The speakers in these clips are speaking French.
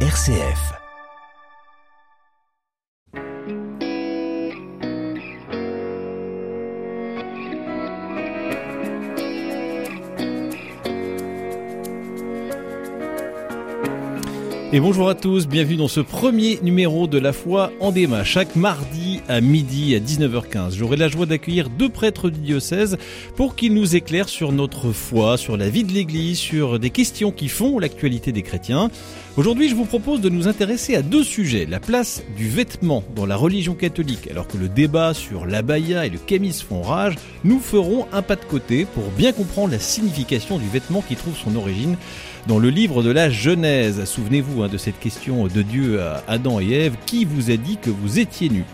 RCF. Et bonjour à tous, bienvenue dans ce premier numéro de La Foi en débat. Chaque mardi à midi à 19h15, j'aurai la joie d'accueillir deux prêtres du diocèse pour qu'ils nous éclairent sur notre foi, sur la vie de l'Église, sur des questions qui font l'actualité des chrétiens. Aujourd'hui, je vous propose de nous intéresser à deux sujets. La place du vêtement dans la religion catholique. Alors que le débat sur l'abaya et le camis font rage, nous ferons un pas de côté pour bien comprendre la signification du vêtement qui trouve son origine dans le livre de la Genèse. Souvenez-vous hein, de cette question de Dieu à Adam et Ève, qui vous a dit que vous étiez nus?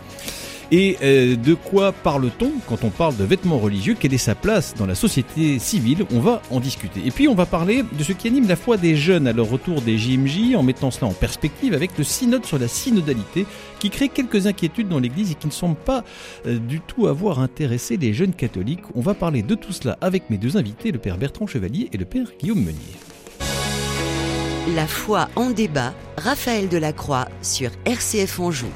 Et euh, de quoi parle-t-on quand on parle de vêtements religieux? Quelle est sa place dans la société civile? On va en discuter. Et puis on va parler de ce qui anime la foi des jeunes à leur retour des JMJ en mettant cela en perspective avec le synode sur la synodalité qui crée quelques inquiétudes dans l'Église et qui ne semble pas euh, du tout avoir intéressé les jeunes catholiques. On va parler de tout cela avec mes deux invités, le père Bertrand Chevalier et le père Guillaume Meunier. La foi en débat, Raphaël Delacroix sur RCF Anjou.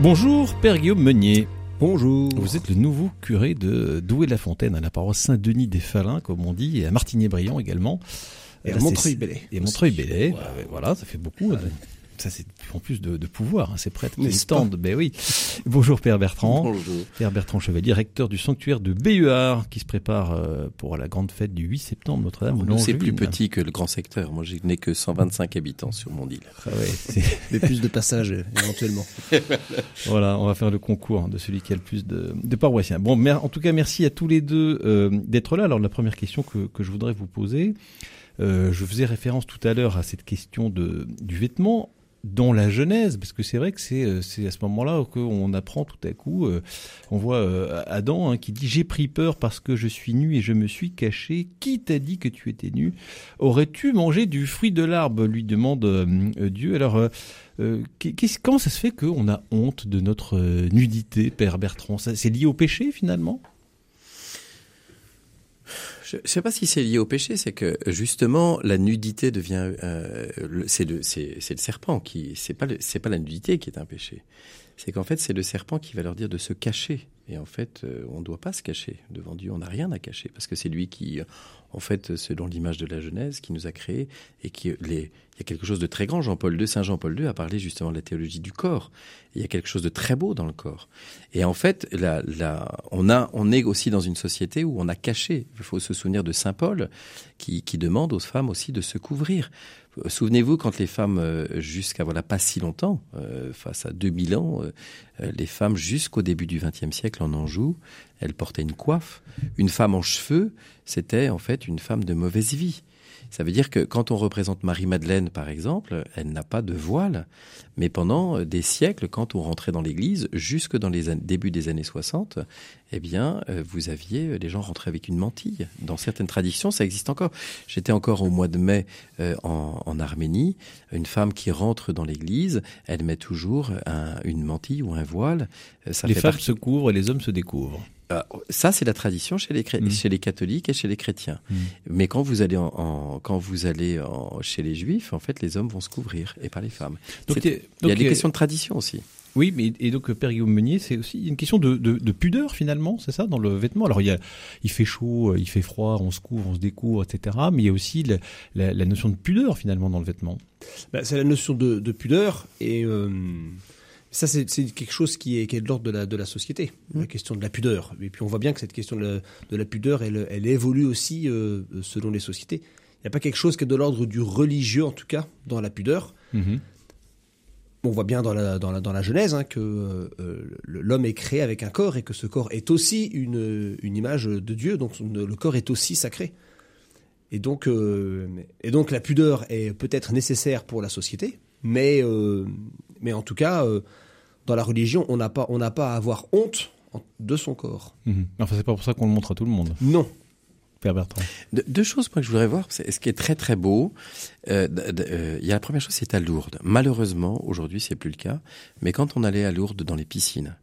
Bonjour, Père Guillaume Meunier. Bonjour. Vous êtes le nouveau curé de Douai-la-Fontaine, à la paroisse Saint-Denis des Falins, comme on dit, et à Martigny-Briand également. Et à Montreuil-Bellay. Et Montreuil-Bellay. Voilà, ça fait beaucoup. Ça, c'est en plus de, de pouvoir, hein, ces prêtres qui tendent. Ben oui. Bonjour Père Bertrand. Bonjour. Père Bertrand Chevalier, recteur du sanctuaire de Béhuard, qui se prépare euh, pour la grande fête du 8 septembre, Notre-Dame. Nous, c'est plus petit que le grand secteur. Moi, je n'ai que 125 habitants sur mon île. Ah ouais, Mais plus de passages, éventuellement. voilà, on va faire le concours de celui qui a le plus de, de paroissiens. Bon, en tout cas, merci à tous les deux euh, d'être là. Alors, la première question que, que je voudrais vous poser, euh, je faisais référence tout à l'heure à cette question de, du vêtement dans la Genèse, parce que c'est vrai que c'est c'est à ce moment-là qu'on apprend tout à coup, euh, on voit euh, Adam hein, qui dit j'ai pris peur parce que je suis nu et je me suis caché. Qui t'a dit que tu étais nu? Aurais-tu mangé du fruit de l'arbre? lui demande euh, Dieu. Alors comment ça se fait qu'on a honte de notre nudité, Père Bertrand? C'est lié au péché finalement? Je ne sais pas si c'est lié au péché, c'est que justement la nudité devient, euh, c'est le, le serpent qui, c'est pas, c'est pas la nudité qui est un péché, c'est qu'en fait c'est le serpent qui va leur dire de se cacher. Et en fait, euh, on ne doit pas se cacher devant Dieu, on n'a rien à cacher parce que c'est lui qui, en fait, selon l'image de la Genèse, qui nous a créés et qui les, il y a quelque chose de très grand. Jean-Paul II, Saint Jean-Paul II a parlé justement de la théologie du corps. il y a quelque chose de très beau dans le corps. Et en fait, la, la, on a, on est aussi dans une société où on a caché. Il faut se souvenir de Saint Paul, qui, qui demande aux femmes aussi de se couvrir. Souvenez-vous quand les femmes, euh, jusqu'à voilà pas si longtemps, euh, face à 2000 ans, euh, les femmes jusqu'au début du XXe siècle en Anjou, elles portaient une coiffe. Une femme en cheveux, c'était en fait une femme de mauvaise vie. Ça veut dire que quand on représente Marie-Madeleine, par exemple, elle n'a pas de voile. Mais pendant des siècles, quand on rentrait dans l'église, jusque dans les débuts des années 60, eh bien, vous aviez, les gens rentraient avec une mantille. Dans certaines traditions, ça existe encore. J'étais encore au mois de mai euh, en, en, Arménie. Une femme qui rentre dans l'église, elle met toujours un, une mantille ou un voile. Ça les femmes partie... se couvrent et les hommes se découvrent. Euh, ça, c'est la tradition chez les, mmh. chez les catholiques et chez les chrétiens. Mmh. Mais quand vous allez, en, en quand vous allez en, chez les juifs, en fait, les hommes vont se couvrir et pas les femmes. Donc, il y a des questions de tradition aussi. Oui, mais et donc Père Guillaume Meunier, c'est aussi une question de, de, de pudeur finalement, c'est ça, dans le vêtement. Alors il y a, il fait chaud, il fait froid, on se couvre, on se découvre, etc. Mais il y a aussi la, la, la notion de pudeur finalement dans le vêtement. Bah, c'est la notion de, de pudeur et euh, ça, c'est quelque chose qui est, qui est de l'ordre de la, de la société, mmh. la question de la pudeur. Et puis on voit bien que cette question de la, de la pudeur, elle, elle évolue aussi euh, selon les sociétés. Il n'y a pas quelque chose qui est de l'ordre du religieux, en tout cas, dans la pudeur. Mmh. On voit bien dans la, dans la, dans la Genèse hein, que euh, l'homme est créé avec un corps et que ce corps est aussi une, une image de Dieu, donc le corps est aussi sacré. Et donc, euh, et donc la pudeur est peut-être nécessaire pour la société, mais, euh, mais en tout cas, dans la religion, on n'a pas, on n'a pas à avoir honte de son corps. Mmh. Enfin, c'est pas pour ça qu'on le montre à tout le monde. Non. Père Bertrand. De, deux choses moi, que je voudrais voir. C'est ce qui est très très beau. Euh, euh, il y a la première chose, c'est à Lourdes. Malheureusement, aujourd'hui, c'est plus le cas. Mais quand on allait à Lourdes dans les piscines,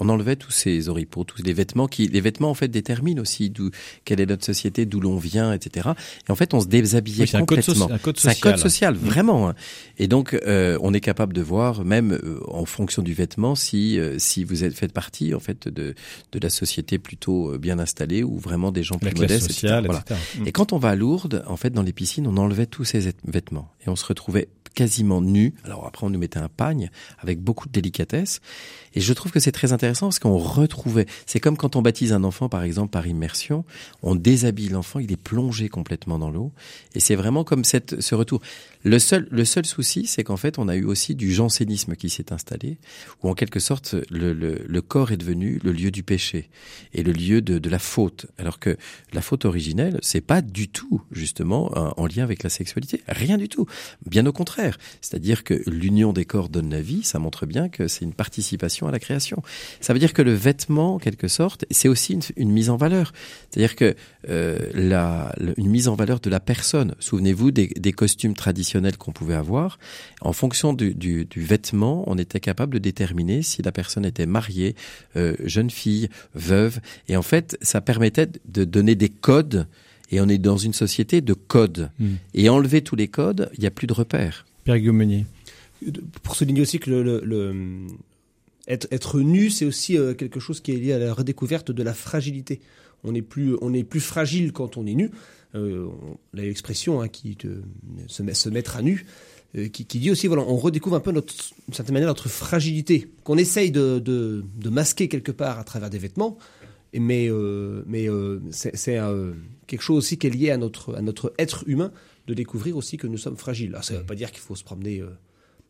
On enlevait tous ces oripeaux, tous les vêtements qui, les vêtements en fait déterminent aussi d'où, quelle est notre société, d'où l'on vient, etc. Et en fait, on se déshabillait Oui, c'est un code, complètement. soci- un code C'est un social. code social, vraiment. hein. Et donc, euh, on est capable de voir, même euh, en fonction du vêtement, si euh, si vous êtes faites partie en fait de de la société plutôt bien installée ou vraiment des gens La plus classe modestes, sociale, etc. Voilà. etc. Et quand on va à Lourdes, en fait, dans les piscines, on enlevait tous ces vêt- vêtements et on se retrouvait quasiment nus. Alors après, on nous mettait un pagne avec beaucoup de délicatesse. Et je trouve que c'est très intéressant parce qu'on retrouvait. C'est comme quand on baptise un enfant, par exemple, par immersion. On déshabille l'enfant, il est plongé complètement dans l'eau. Et c'est vraiment comme cette, ce retour. Le seul, souci, c'est qu'en fait, on a eu aussi du jansénisme qui s'est installé, où en quelque sorte, le, corps est devenu le lieu du péché et le lieu de, la faute. Alors que la faute originelle, c'est pas du tout, justement, en en lien avec la sexualité. Rien du tout. Bien au contraire. C'est-à-dire que l'union des corps donne la vie, ça montre bien que c'est une participation à la création. Ça veut dire que le vêtement, en quelque sorte, c'est aussi une, mise en valeur. C'est-à-dire que euh, la, une mise en valeur de la personne. Souvenez-vous des costumes traditionnels qu'on pouvait avoir. En fonction du, du, du vêtement, on était capable de déterminer si la personne était mariée, euh, jeune fille, veuve. Et en fait, ça permettait de donner des codes. Et on est dans une société de codes. Hmm. Et enlever tous les codes, il n'y a plus de repères. Pierre Guillaume Meunier. Pour souligner aussi que le, le- le- être, être nu, c'est aussi euh, quelque chose qui est lié à la redécouverte de la fragilité. On est plus, on est plus fragile quand on est nu. Euh, l'expression hein, qui te, se, met- se mettre à nu, euh, qui, qui dit aussi voilà, on redécouvre un peu notre, d'une certaine manière notre fragilité qu'on essaye de, de, de masquer quelque part à travers des vêtements. Mais, euh, mais euh, c'est quelque chose aussi qui est lié à notre, à notre être humain de découvrir aussi que nous sommes fragiles. Alors, ça ne veut pas dire qu'il faut se promener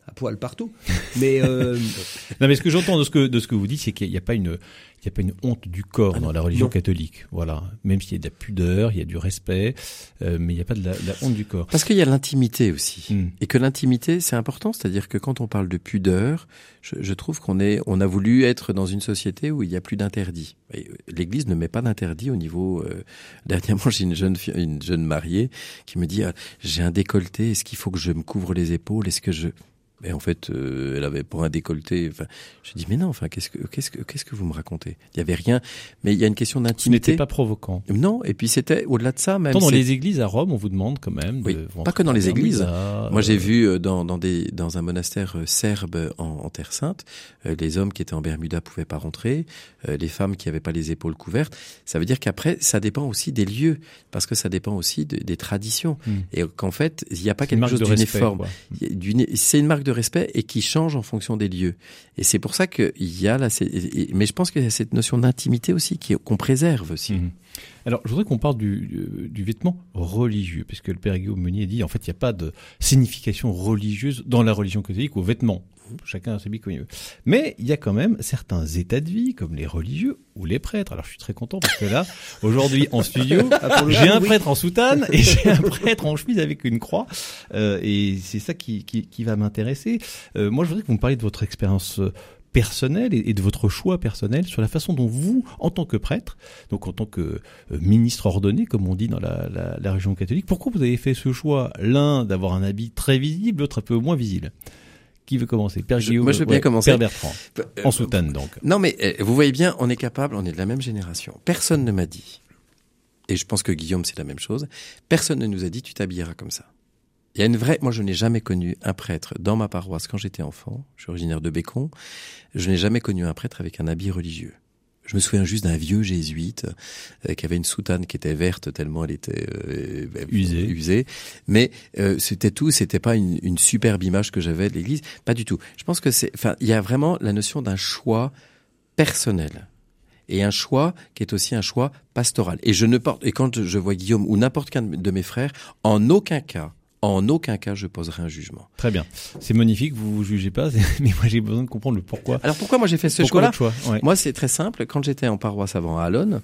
à poil partout, mais euh, Non, mais ce que j'entends de ce que de ce que vous dites, c'est qu'il n'y a pas une il y a pas une honte du corps Ah dans la religion Non. catholique. Voilà, même s'il y a de la pudeur, il y a du respect, euh, mais il n'y a pas de la, de la honte du corps. Parce qu'il y a l'intimité aussi. Hmm. Et que l'intimité, c'est important. C'est-à-dire que quand on parle de pudeur, je, je trouve qu'on est, on a voulu être dans une société où il n'y a plus d'interdits. Et, euh, L'Église ne met pas d'interdit au niveau. Euh, dernièrement, j'ai une jeune une jeune mariée qui me dit ah, j'ai un décolleté. Est-ce qu'il faut que je me couvre les épaules? Est-ce que je mais en fait, euh, elle avait pour un décolleté. Enfin, je dis mais non. Enfin, qu'est-ce que qu'est-ce que qu'est-ce que vous me racontez? Il y avait rien. Mais il y a une question Ce d'intimité. n'était pas provoquant. Non. Et puis c'était au-delà de ça même. Tant dans les églises à Rome, on vous demande quand même. Oui, de vous pas que dans les églises. Moi, j'ai euh, vu euh, dans, dans, des, dans un monastère euh, serbe en, en Terre Sainte, euh, les hommes qui étaient en Bermuda pouvaient pas rentrer, euh, les femmes qui avaient pas les épaules couvertes. Ça veut dire qu'après, ça dépend aussi des lieux, parce que ça dépend aussi de- des traditions. Hmm. Et qu'en fait, il n'y a pas quelque chose d'uniforme. C'est une marque respect et qui change en fonction des lieux. Et c'est pour ça qu'il y a là, mais je pense qu'il y a cette notion d'intimité aussi qu'on préserve aussi. Mhm. Alors, je voudrais qu'on parle du, du, du vêtement religieux, puisque le père Guillaume Meunier dit, en fait, il n'y a pas de signification religieuse dans la religion catholique aux vêtements. Chacun comme il veut. Mais il y a quand même certains états de vie, comme les religieux ou les prêtres. Alors, je suis très content parce que là, aujourd'hui, en studio, Ah, j'ai un prêtre en soutane et j'ai un prêtre en chemise avec une croix. Euh, et c'est ça qui, qui, qui va m'intéresser. Euh, moi, je voudrais que vous me parliez de votre expérience euh, personnelle et, et de votre choix personnel sur la façon dont vous, en tant que prêtre, donc en tant que euh, ministre ordonné, comme on dit dans la, la, la région catholique, pourquoi vous avez fait ce choix, l'un d'avoir un habit très visible, l'autre un peu moins visible Qui veut commencer? Père Guillaume moi, je veux bien commencer. Père Bertrand, Euh, en soutane donc. Non, mais euh, vous voyez bien, on est capable, on est de la même génération. Personne ne m'a dit, et je pense que Guillaume c'est la même chose, personne ne nous a dit tu t'habilleras comme ça. Il y a une vraie, moi je n'ai jamais connu un prêtre dans ma paroisse quand j'étais enfant, je suis originaire de Bécon, je n'ai jamais connu un prêtre avec un habit religieux. Je me souviens juste d'un vieux jésuite euh, qui avait une soutane qui était verte tellement elle était euh, euh, Usée. usée. Mais euh, c'était tout, c'était pas une, une superbe image que j'avais de l'Église, pas du tout. Je pense que c'est, enfin, il y a vraiment la notion d'un choix personnel et un choix qui est aussi un choix pastoral. Et je ne porte, et quand je vois Guillaume ou n'importe qu'un de mes frères, en aucun cas, en aucun cas, je poserai un jugement. Très bien. C'est magnifique, vous vous jugez pas, mais moi j'ai besoin de comprendre le pourquoi. Alors pourquoi moi j'ai fait ce choix-là votre choix Ouais. Moi, c'est très simple. Quand j'étais en paroisse avant à Alonne,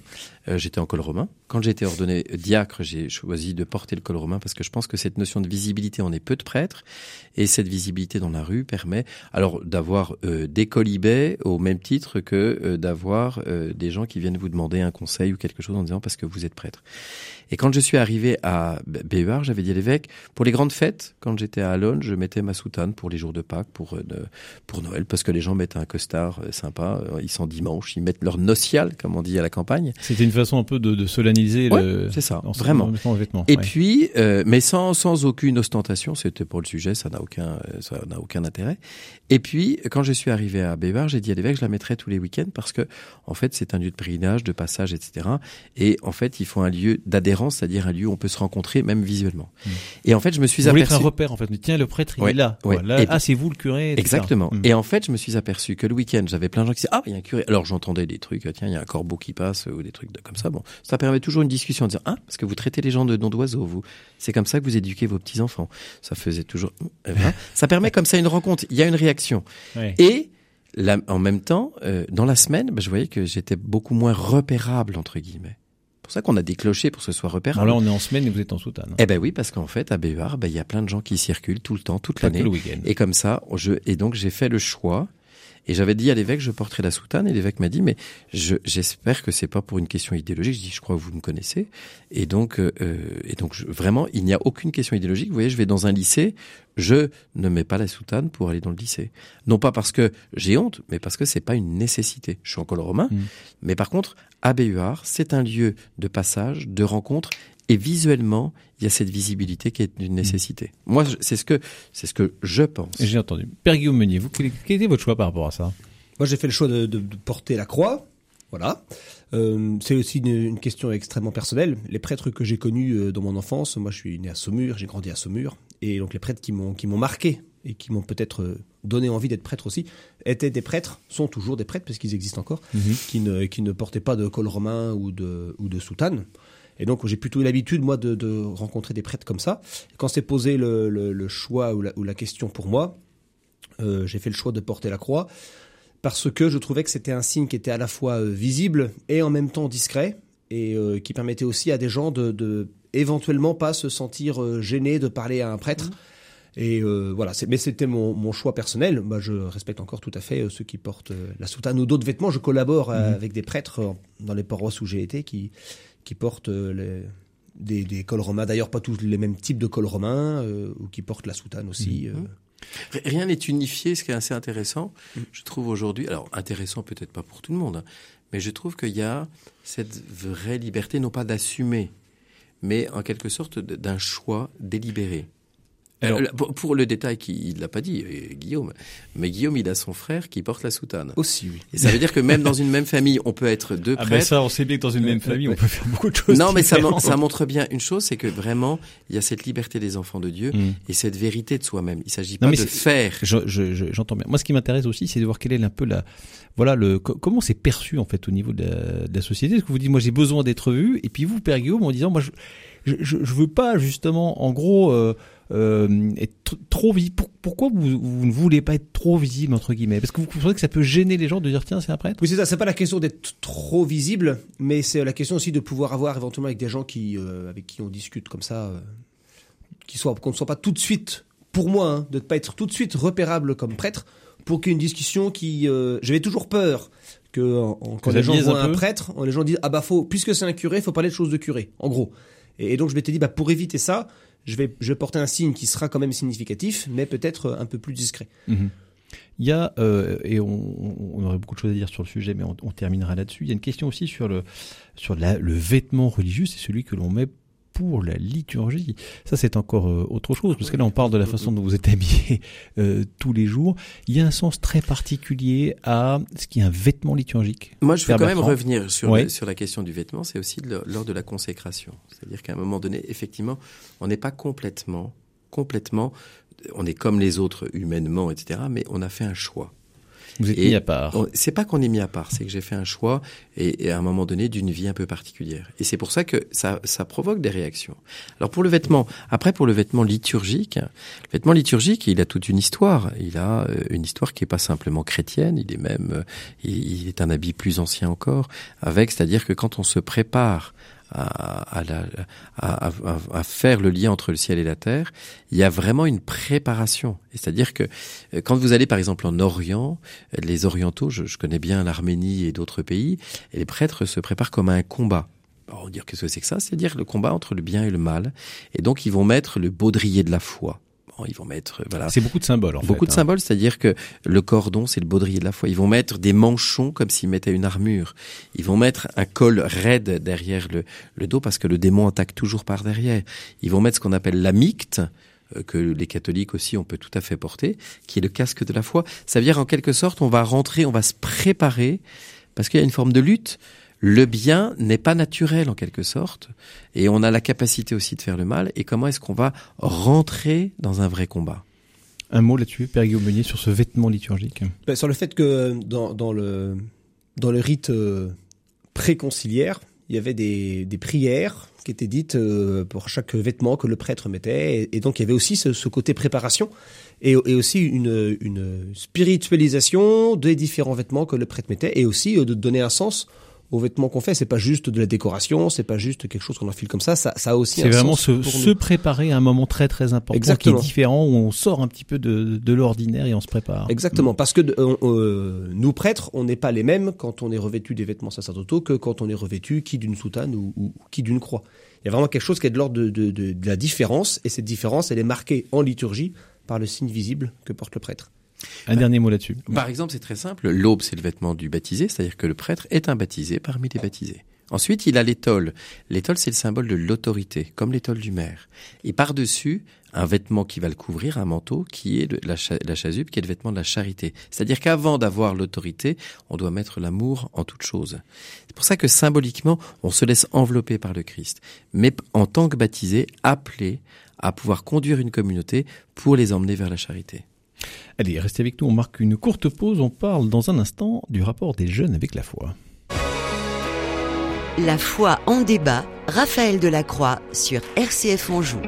euh, j'étais en col romain. Quand j'ai été ordonné diacre, j'ai choisi de porter le col romain parce que je pense que cette notion de visibilité, on est peu de prêtres, et cette visibilité dans la rue permet alors d'avoir euh, des colibets au même titre que euh, d'avoir des gens qui viennent vous demander un conseil ou quelque chose en disant parce que vous êtes prêtre. Et quand je suis arrivé à B- Béhuard, j'avais dit à l'évêque, pour Pour les grandes fêtes, quand j'étais à Alonne, je mettais ma soutane pour les jours de Pâques, pour, euh, pour Noël, parce que les gens mettent un costard euh, sympa, euh, ils sont dimanche, ils mettent leur nocial, comme on dit à la campagne. C'était une façon un peu de, de solenniser Ouais, le. c'est ça, en- vraiment. vêtements, Et ouais. puis, euh, mais sans, sans aucune ostentation, c'était pour le sujet, ça n'a aucun, ça n'a aucun intérêt. Et puis, quand je suis arrivé à Bévar, j'ai dit à l'évêque, je la mettrai tous les week-ends parce que, en fait, c'est un lieu de pèlerinage, de passage, etc. Et en fait, il faut un lieu d'adhérence, c'est-à-dire un lieu où on peut se rencontrer, même visuellement. Et en fait, je me suis Vous voulez être un aperçu. repère en fait. Tiens, le prêtre, il Ouais, est là. ouais. Voilà. Et- ah, c'est vous le curé. etc. Exactement. Mm. Et en fait, je me suis aperçu que le week-end, j'avais plein de gens qui disaient ah il y a un curé. Alors j'entendais des trucs, tiens il y a un corbeau qui passe ou des trucs de- comme ça. Bon, ça permet toujours une discussion en disant ah parce que vous traitez les gens de noms d'oiseaux, vous. C'est comme ça que vous éduquez vos petits enfants. Ça faisait toujours. Eh ben, ça permet comme ça une rencontre. Il y a une réaction. Ouais. Et en même temps, euh, dans la semaine, ben, je voyais que j'étais beaucoup moins repérable entre guillemets. C'est pour ça qu'on a des clochers pour que ce soit Alors repérable. là, on est en semaine et vous êtes en soutane. Eh ben oui, parce qu'en fait, à Béhuard, ben, il y a plein de gens qui circulent tout le temps, toute l'année. le week-end. Et comme ça, je, et donc j'ai fait le choix. Et j'avais dit à l'évêque, je porterai la soutane. Et l'évêque m'a dit, mais je, j'espère que c'est pas pour une question idéologique. Je dis, je crois que vous me connaissez. Et donc, euh, et donc je- vraiment, il n'y a aucune question idéologique. Vous voyez, je vais dans un lycée, je ne mets pas la soutane pour aller dans le lycée. Non pas parce que j'ai honte, mais parce que c'est pas une nécessité. Je suis en col romain, Mm. mais par contre, à Béhuard, c'est un lieu de passage, de rencontre. Et visuellement, il y a cette visibilité qui est une nécessité. Moi, c'est ce que c'est ce que je pense. J'ai entendu. Père Guillaume Meunier, vous, quel, quel était votre choix par rapport à ça? Moi, j'ai fait le choix de, de- de porter la croix. Voilà. Euh, c'est aussi une, une question extrêmement personnelle. Les prêtres que j'ai connus euh, dans mon enfance, moi, je suis né à Saumur, j'ai grandi à Saumur, et donc les prêtres qui m'ont qui m'ont marqué et qui m'ont peut-être euh, donné envie d'être prêtre aussi, étaient des prêtres, sont toujours des prêtres parce qu'ils existent encore, qui ne qui ne portaient pas de col romain ou de ou de soutane. Et donc j'ai plutôt eu l'habitude moi de, de rencontrer des prêtres comme ça. Quand s'est posé le, le, le choix ou la, ou la question pour moi, euh, j'ai fait le choix de porter la croix parce que je trouvais que c'était un signe qui était à la fois euh, visible et en même temps discret et euh, qui permettait aussi à des gens de, de éventuellement pas se sentir gênés de parler à un prêtre. Et euh, voilà, mais c'était mon, mon choix personnel. Moi, je respecte encore tout à fait ceux qui portent la soutane ou d'autres vêtements. Je collabore euh, avec des prêtres dans les paroisses où j'ai été qui, qui portent euh, les, des, des cols romains. D'ailleurs, pas tous les mêmes types de cols romains euh, ou qui portent la soutane aussi. euh. R- Rien n'est unifié, ce qui est assez intéressant, je trouve aujourd'hui. Alors intéressant peut-être pas pour tout le monde, hein, mais je trouve qu'il y a cette vraie liberté, non pas d'assumer, mais en quelque sorte d'un choix délibéré. Alors- Euh, pour, le détail qu'il l'a pas dit, euh, Guillaume, mais Guillaume, il a son frère qui porte la soutane. Aussi, oui. Et ça veut dire que même dans une même famille, on peut être deux Ah ben prêtres. ça, on sait bien que dans une même famille, on peut faire beaucoup de choses. non, mais ça, montre bien une chose, c'est que vraiment, il y a cette liberté des enfants de Dieu Mm. et cette vérité de soi-même. Il s'agit pas mais de faire. Je- je- je- J'entends bien. Moi, ce qui m'intéresse aussi, c'est de voir quelle est un peu la, voilà, le, co- comment c'est perçu en fait au niveau de la, de la société. Parce que vous dites, moi, j'ai besoin d'être vu, et puis vous, Père Guillaume, en disant, moi, je je veux pas justement, en gros, euh, euh, être tr- trop visible. Pour- pourquoi vous, vous ne voulez pas être trop visible entre guillemets? Parce que vous pensez que ça peut gêner les gens de dire, tiens, c'est un prêtre? Oui, c'est ça. C'est pas la question d'être trop visible, mais c'est la question aussi de pouvoir avoir éventuellement avec des gens qui, euh, avec qui on discute comme ça, euh, qui soient, qu'on ne soit pas tout de suite, pour moi, hein, de ne pas être tout de suite repérable comme prêtre, pour qu'il y ait une discussion qui, euh, j'avais toujours peur que en- en- quand les gens voient un un prêtre, les gens disent ah bah faut, puisque c'est un curé, faut parler de choses de curé, en gros. Et, et donc je m'étais dit bah pour éviter ça, je vais, je vais porter un signe qui sera quand même significatif, mais peut-être euh, un peu plus discret. Il y a, euh, et on, on aurait beaucoup de choses à dire sur le sujet, mais on, on terminera là-dessus. Il y a une question aussi sur le, sur la- le vêtement religieux, c'est celui que l'on met pour la liturgie. Ça, c'est encore euh, autre chose, parce que là, on parle de la façon dont vous êtes habillé euh, tous les jours. Il y a un sens très particulier à ce qui est un vêtement liturgique. Moi, je veux quand même revenir sur, le- sur la question du vêtement. C'est aussi de- lors de la consécration. C'est-à-dire qu'à un moment donné, effectivement, on n'est pas complètement, complètement, on est comme les autres humainement, etc. Mais on a fait un choix. Vous êtes Et mis à part. C'est pas qu'on est mis à part, c'est que j'ai fait un choix et, et à un moment donné d'une vie un peu particulière. Et c'est pour ça que ça, ça provoque des réactions. Alors pour le vêtement, après pour le vêtement liturgique, le vêtement liturgique, il a toute une histoire. Il a euh, une histoire qui est pas simplement chrétienne, il est même, euh, il, il est un habit plus ancien encore, avec, c'est-à-dire que quand on se prépare à, à, à- à- faire le lien entre le ciel et la terre, il y a vraiment une préparation. C'est-à-dire que euh, quand vous allez par exemple en Orient, les orientaux, je, je connais bien l'Arménie et d'autres pays, les prêtres se préparent comme à un combat. on va dire qu'est-ce que c'est que ça? C'est-à-dire le combat entre le bien et le mal. Et donc ils vont mettre le baudrier de la foi. Bon, ils vont mettre voilà. C'est beaucoup de symboles en beaucoup fait. de hein. symboles, c'est-à-dire que le cordon c'est le baudrier de la foi. Ils vont mettre des manchons comme s'ils mettaient une armure. Ils vont mettre un col raide derrière le, le dos parce que le démon attaque toujours par derrière. Ils vont mettre ce qu'on appelle la micte euh, que les catholiques aussi on peut tout à fait porter, qui est le casque de la foi. Ça veut dire en quelque sorte on va rentrer, on va se préparer parce qu'il y a une forme de lutte. Le bien n'est pas naturel en quelque sorte, et on a la capacité aussi de faire le mal. Et comment est-ce qu'on va rentrer dans un vrai combat? Un mot là-dessus, Père Guillaume Meunier, sur ce vêtement liturgique? Ben, sur le fait que dans, dans le dans le rite euh, préconciliaire, il y avait des, des prières qui étaient dites euh, pour chaque vêtement que le prêtre mettait, et, et donc il y avait aussi ce, ce côté préparation et, et aussi une, une spiritualisation des différents vêtements que le prêtre mettait, et aussi euh, de donner un sens aux vêtements qu'on fait. C'est pas juste de la décoration, c'est pas juste quelque chose qu'on enfile comme ça. Ça, ça a aussi C'est un vraiment sens se, pour se préparer à un moment très très important Exactement. qui est différent, où on sort un petit peu de, de l'ordinaire et on se prépare. Exactement, parce que euh, euh, nous prêtres, on n'est pas les mêmes quand on est revêtu des vêtements sacerdotaux que quand on est revêtu qui d'une soutane ou, ou qui d'une croix. Il y a vraiment quelque chose qui est de l'ordre de, de la différence, et cette différence, elle est marquée en liturgie par le signe visible que porte le prêtre. Un dernier mot là-dessus. Par exemple, c'est très simple. L'aube, c'est le vêtement du baptisé, c'est-à-dire que le prêtre est un baptisé parmi les baptisés. Ensuite, il a l'étole. L'étole, c'est le symbole de l'autorité, comme l'étole du maire. Et par-dessus, un vêtement qui va le couvrir, un manteau, qui est la, cha- la chasuble, qui est le vêtement de la charité. C'est-à-dire qu'avant d'avoir l'autorité, on doit mettre l'amour en toute chose. C'est pour ça que symboliquement, on se laisse envelopper par le Christ. Mais en tant que baptisé, appelé à pouvoir conduire une communauté pour les emmener vers la charité. Allez, restez avec nous, on marque une courte pause, on parle dans un instant du rapport des jeunes avec la foi. La foi en débat, Raphaël Delacroix sur RCF Anjou.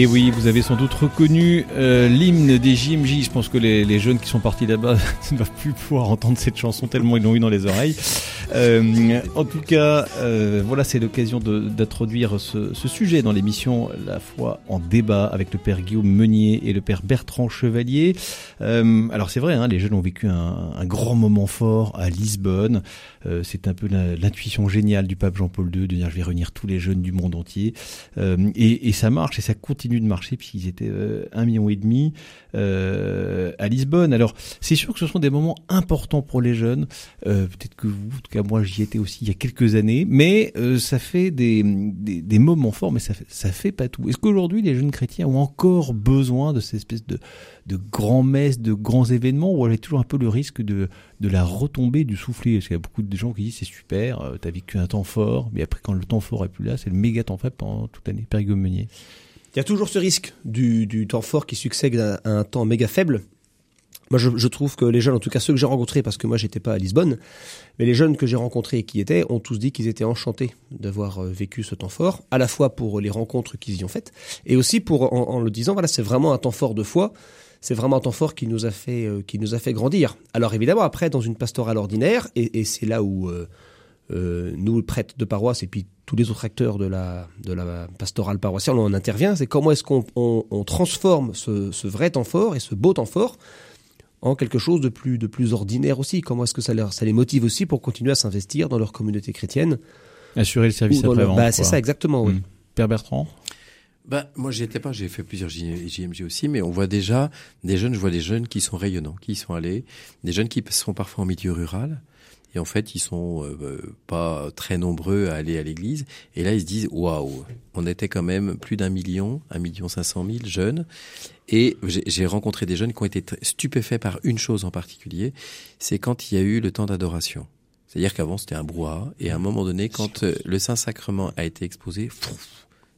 Et oui, vous avez sans doute reconnu euh, l'hymne des JMJ. Je pense que les, jeunes qui sont partis là-bas ne doivent plus pouvoir entendre cette chanson tellement ils l'ont eu dans les oreilles. Euh, en tout cas, euh, voilà, c'est l'occasion d'introduire ce, ce sujet dans l'émission La foi en débat avec le père Guillaume Meunier et le père Bertrand Chevalier. Euh, alors c'est vrai, hein, les jeunes ont vécu un, un grand moment fort à Lisbonne. Euh, c'est un peu l'intuition géniale du pape Jean-Paul II de dire je vais réunir tous les jeunes du monde entier. Euh, et, et ça marche et ça continue de marcher puisqu'ils étaient un million et demi à Lisbonne. Alors c'est sûr que ce sont des moments importants pour les jeunes. Peut-être que vous, en tout cas moi j'y étais aussi il y a quelques années, mais euh, ça fait des, des, moments forts, mais ça fait, ça fait pas tout. Est-ce qu'aujourd'hui les jeunes chrétiens ont encore besoin de cette espèce de, de grands messes, de grands événements, ou avec toujours un peu le risque de, de la retombée du soufflet Parce qu'il y a beaucoup de gens qui disent c'est super, euh, t'as vécu un temps fort, mais après quand le temps fort est plus là, c'est le méga temps faible pendant toute l'année. Guillaume Meunier. Il y a toujours ce risque du, du temps fort qui succède à un temps méga faible. Moi, je, je trouve que les jeunes, en tout cas ceux que j'ai rencontrés, parce que moi, j'étais pas à Lisbonne, mais les jeunes que j'ai rencontrés et qui étaient, ont tous dit qu'ils étaient enchantés d'avoir euh, vécu ce temps fort, à la fois pour les rencontres qu'ils y ont faites, et aussi pour, en, en le disant, voilà, c'est vraiment un temps fort de foi, c'est vraiment un temps fort qui nous a fait, euh, qui nous a fait grandir. Alors évidemment, après, dans une pastorale ordinaire, et, et c'est là où euh, euh, nous, prêtres de paroisse, et puis tous les autres acteurs de la, de la pastorale paroissiale, on intervient, c'est comment est-ce qu'on on, on transforme ce, ce vrai temps fort et ce beau temps fort en quelque chose de plus, de plus ordinaire aussi. Comment est-ce que ça, leur, ça les motive aussi pour continuer à s'investir dans leur communauté chrétienne Assurer le service après-vente. bah, C'est ça, exactement, oui. Mm. Père Bertrand Bah, moi, j'y étais pas. J'ai fait plusieurs JMJ aussi, mais on voit déjà des jeunes. Je vois des jeunes qui sont rayonnants, qui y sont allés, des jeunes qui sont parfois en milieu rural. Et en fait, ils sont euh, euh, pas très nombreux à aller à l'église. Et là, ils se disent waouh, on était quand même plus d'un million, un million cinq cent mille jeunes. Et j'ai rencontré des jeunes qui ont été stupéfaits par une chose en particulier, c'est quand il y a eu le temps d'adoration. C'est-à-dire qu'avant c'était un brouhaha, et à un moment donné, quand euh, le Saint Sacrement a été exposé,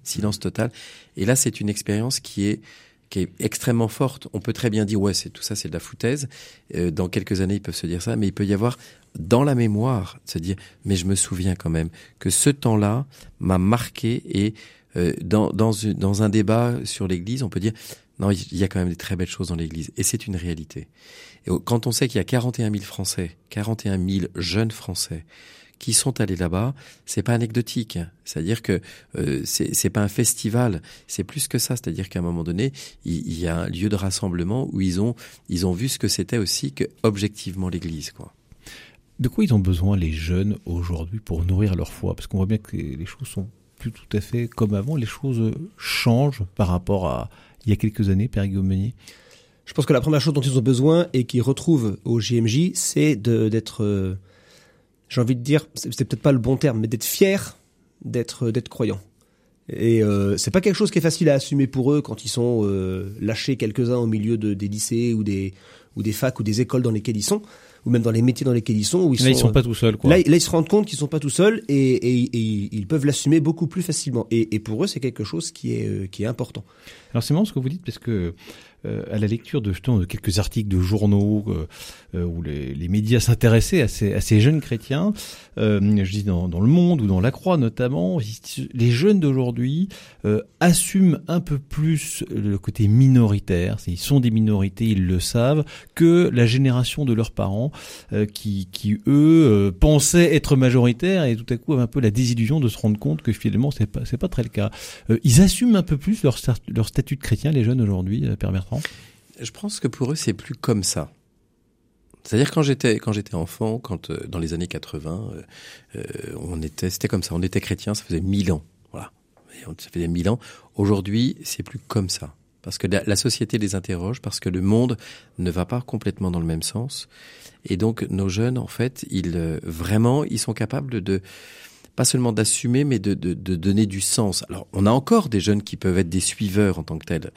silence total. Et là, c'est une expérience qui est qui est extrêmement forte. On peut très bien dire ouais, c'est tout ça, c'est de la foutaise. Euh, dans quelques années, ils peuvent se dire ça, mais il peut y avoir dans la mémoire se dire mais je me souviens quand même que ce temps-là m'a marqué et euh, dans dans dans un débat sur l'Église, on peut dire non, il y a quand même des très belles choses dans l'Église et c'est une réalité. Et quand on sait qu'il y a 41 000 Français, 41 000 jeunes Français qui sont allés là-bas, c'est pas anecdotique. C'est-à-dire que euh, c'est pas un festival, c'est plus que ça. C'est-à-dire qu'à un moment donné, il, il y a un lieu de rassemblement où ils ont ils ont vu ce que c'était aussi que objectivement l'Église, quoi. De quoi ils ont besoin les jeunes aujourd'hui pour nourrir leur foi? Parce qu'on voit bien que les choses sont plus tout à fait comme avant. Les choses changent par rapport à il y a quelques années, Père Guillaume Meunier. Je pense que la première chose dont ils ont besoin et qu'ils retrouvent au JMJ, c'est d'être, euh, j'ai envie de dire, c'est peut-être pas le bon terme, mais d'être fier d'être d'être croyant. Et euh, c'est pas quelque chose qui est facile à assumer pour eux quand ils sont euh, lâchés quelques-uns au milieu de, des lycées ou des ou des facs ou des écoles dans lesquelles ils sont, ou même dans les métiers dans lesquels ils sont. Où ils Là, ils sont, sont pas tout seuls, quoi. Là, là, ils se rendent compte qu'ils sont pas tout seuls et, et- et ils peuvent l'assumer beaucoup plus facilement. Et, et pour eux, c'est quelque chose qui est euh, qui est important. Alors c'est marrant ce que vous dites parce que euh, à la lecture de, de quelques articles de journaux euh, euh, où les, les médias s'intéressaient à ces, à ces jeunes chrétiens, euh, je dis dans, dans le Monde ou dans la Croix notamment, les jeunes d'aujourd'hui euh, assument un peu plus le côté minoritaire, ils sont des minorités, ils le savent, que la génération de leurs parents euh, qui, qui eux euh, pensaient être majoritaires et tout à coup avaient un peu la désillusion de se rendre compte que finalement c'est pas c'est pas très le cas. Euh, ils assument un peu plus leur, sta- leur statut de chrétien, les jeunes aujourd'hui, euh, Père Bertrand Je pense que pour eux, c'est plus comme ça. C'est-à-dire quand j'étais quand j'étais enfant, quand euh, dans les années 80, euh, euh, on était c'était comme ça, on était chrétien, ça faisait mille ans, voilà, ça faisait mille ans. Aujourd'hui, c'est plus comme ça. Parce que la, la société les interroge, parce que le monde ne va pas complètement dans le même sens, et donc nos jeunes, en fait, ils euh, vraiment, ils sont capables de pas seulement d'assumer, mais de, de, donner du sens. Alors, on a encore des jeunes qui peuvent être des suiveurs en tant que tels,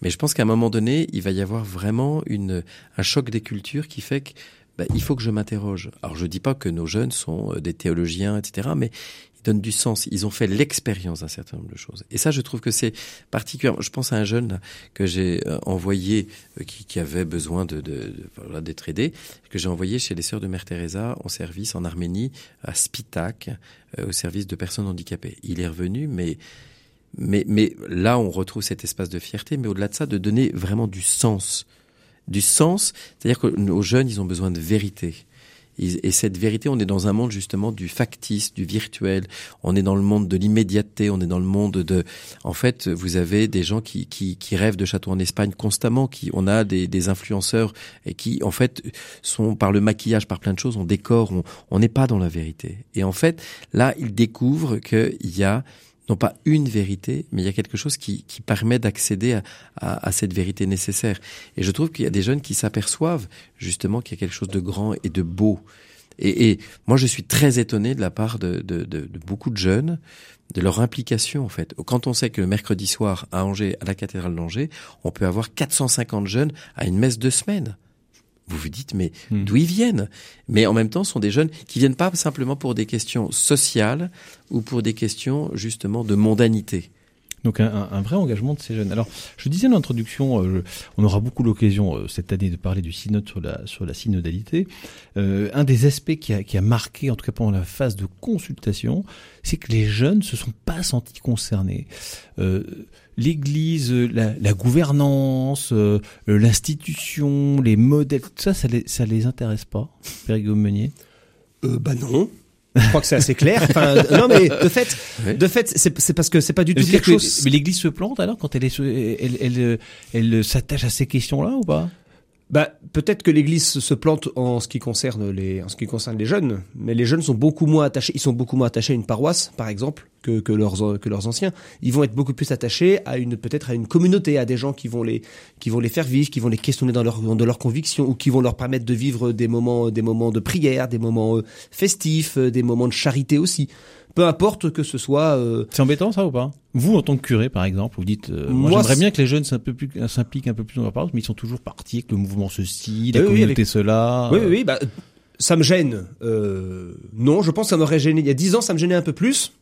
mais je pense qu'à un moment donné, il va y avoir vraiment une, un choc des cultures qui fait que bah, il faut que je m'interroge. Alors, je dis pas que nos jeunes sont euh, des théologiens, etc., mais ils donnent du sens. Ils ont fait l'expérience d'un certain nombre de choses. Et ça, je trouve que c'est particulièrement. Je pense à un jeune que j'ai euh, envoyé, euh, qui, avait besoin de, d'être aidé, que j'ai envoyé chez les sœurs de Mère Teresa en service en Arménie, à Spitak, euh, au service de personnes handicapées. Il est revenu, mais mais, mais là, on retrouve cet espace de fierté, mais au-delà de ça, de donner vraiment du sens. Du sens, c'est-à-dire que nos jeunes, ils ont besoin de vérité. Et cette vérité, on est dans un monde justement du factice, du virtuel. On est dans le monde de l'immédiateté. On est dans le monde de. En fait, vous avez des gens qui, qui, qui rêvent de châteaux en Espagne constamment. Qui, on a des, des influenceurs et qui, en fait, sont par le maquillage, par plein de choses, on décore. On on n'est pas dans la vérité. Et en fait, là, ils découvrent qu'il y a non pas une vérité, mais il y a quelque chose qui, qui permet d'accéder à, à, à cette vérité nécessaire. Et je trouve qu'il y a des jeunes qui s'aperçoivent justement qu'il y a quelque chose de grand et de beau. Et, et moi, je suis très étonné de la part de, de, de, de beaucoup de jeunes, de leur implication en fait. Quand on sait que le mercredi soir à Angers, à la cathédrale d'Angers, on peut avoir 450 jeunes à une messe de semaine. Vous vous dites, mais Hmm. d'où ils viennent? Mais en même temps, ce sont des jeunes qui viennent pas simplement pour des questions sociales ou pour des questions justement de mondanité. Donc un, vrai engagement de ces jeunes. Alors, je disais en introduction, euh, on aura beaucoup l'occasion euh, cette année de parler du synode sur la synodalité. Euh, un des aspects qui a, marqué, en tout cas pendant la phase de consultation, c'est que les jeunes se sont pas sentis concernés. L'Église, la, gouvernance, l'institution, les modèles, tout ça, ça les les intéresse pas, Père Meunier. Euh, bah non. Je crois que c'est assez clair. Enfin, non, mais de fait, Oui. de fait, c'est parce que c'est pas du tout quelque que- chose. Mais l'Église se plante alors quand elle est, elle, elle, elle, elle s'attache à ces questions-là ou pas? Bah, peut-être que l'Église se- plante en ce qui concerne les, en ce qui concerne les jeunes, mais les jeunes sont beaucoup moins attachés. Ils sont beaucoup moins attachés à une paroisse, par exemple, que, que leurs que leurs anciens. Ils vont être beaucoup plus attachés à une peut-être à une communauté, à des gens qui vont les qui vont les faire vivre, qui vont les questionner dans leur dans leurs convictions ou qui vont leur permettre de vivre des moments des moments de prière, des moments euh, festifs, euh, des moments de charité aussi. Peu importe que ce soit. euh, C'est embêtant ça ou pas? Vous en tant que curé par exemple, vous dites euh, moi, Moi, j'aimerais bien que les jeunes s'impliquent un peu plus dans leur parole, mais ils sont toujours partis avec le mouvement ceci, la Oui, oui, communauté avec- cela. Oui, oui, oui, bah, ça me gêne. Euh, non, je pense que ça m'aurait gêné. Il y a dix ans, ça me gênait un peu plus.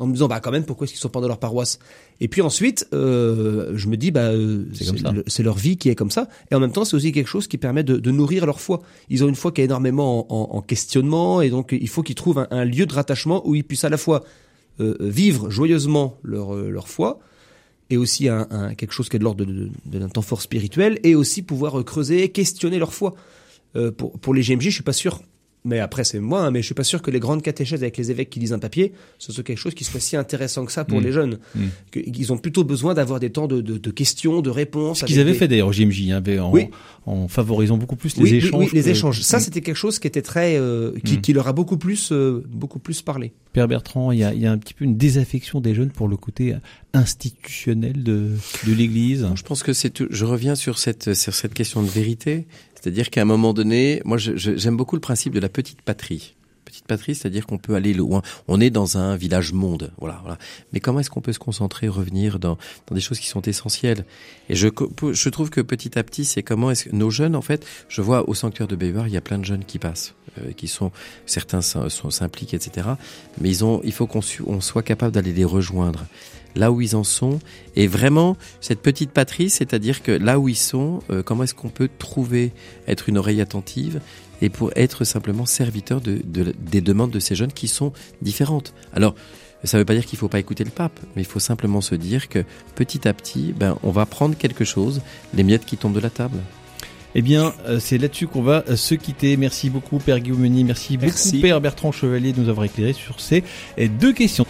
En me disant, bah, quand même, pourquoi est-ce qu'ils sont pas dans leur paroisse? Et puis ensuite, euh, je me dis, bah, euh, C'est le- leur vie qui est comme ça. Et en même temps, c'est aussi quelque chose qui permet de, de nourrir leur foi. Ils ont une foi qui est énormément en, en- en questionnement, et donc il faut qu'ils trouvent un, un lieu de rattachement où ils puissent à la fois euh, vivre joyeusement leur, leur foi, et aussi un, un- quelque chose qui est de l'ordre d'un temps fort spirituel, et aussi pouvoir creuser, questionner leur foi. Pour, pour les GMJ, je suis pas sûr Mais après, c'est moi, hein, mais je suis pas sûr que les grandes catéchèses avec les évêques qui lisent un papier, ce soit quelque chose qui soit si intéressant que ça pour Mm. les jeunes. Mm. Que- Ils ont plutôt besoin d'avoir des temps de, de, de questions, de réponses. Ce qu'ils avaient des- fait d'ailleurs au JMJ, hein, en, Oui. en favorisant beaucoup plus les Oui, échanges. oui, les que- échanges. Ça, Mm. c'était quelque chose qui était très, euh, qui, Mm. qui leur a beaucoup plus, euh, beaucoup plus parlé. Père Bertrand, il y a, il y a un petit peu une désaffection des jeunes pour le côté institutionnel de, de l'Église. Je pense que c'est tout. Je reviens sur cette sur cette question de vérité, c'est-à-dire qu'à un moment donné, moi j'aime beaucoup le principe de la petite patrie. Petite patrie, c'est-à-dire qu'on peut aller loin. On est dans un village monde, voilà. Mais comment est-ce qu'on peut se concentrer, revenir dans des choses qui sont essentielles? Et je trouve que petit à petit, c'est comment est-ce que nos jeunes, en fait, je vois au sanctuaire de Bévar, il y a plein de jeunes qui passent, euh, qui sont certains s'impliquent, etc. Mais il faut qu'on soit capable d'aller les rejoindre là où ils en sont et vraiment cette petite patrie, c'est-à-dire que là où ils sont, euh, comment est-ce qu'on peut trouver être une oreille attentive et pour être simplement serviteur de, de- des demandes de ces jeunes qui sont différentes. Alors ça ne veut pas dire qu'il faut pas écouter le pape, mais il faut simplement se dire que petit à petit, ben, on va prendre quelque chose, les miettes qui tombent de la table. Eh bien, euh, c'est là-dessus qu'on va euh, se quitter. Merci beaucoup, Père Guillaume Meunier. Merci, Merci. beaucoup, Père Bertrand Chevalier, de nous avoir éclairé sur ces euh, deux questions.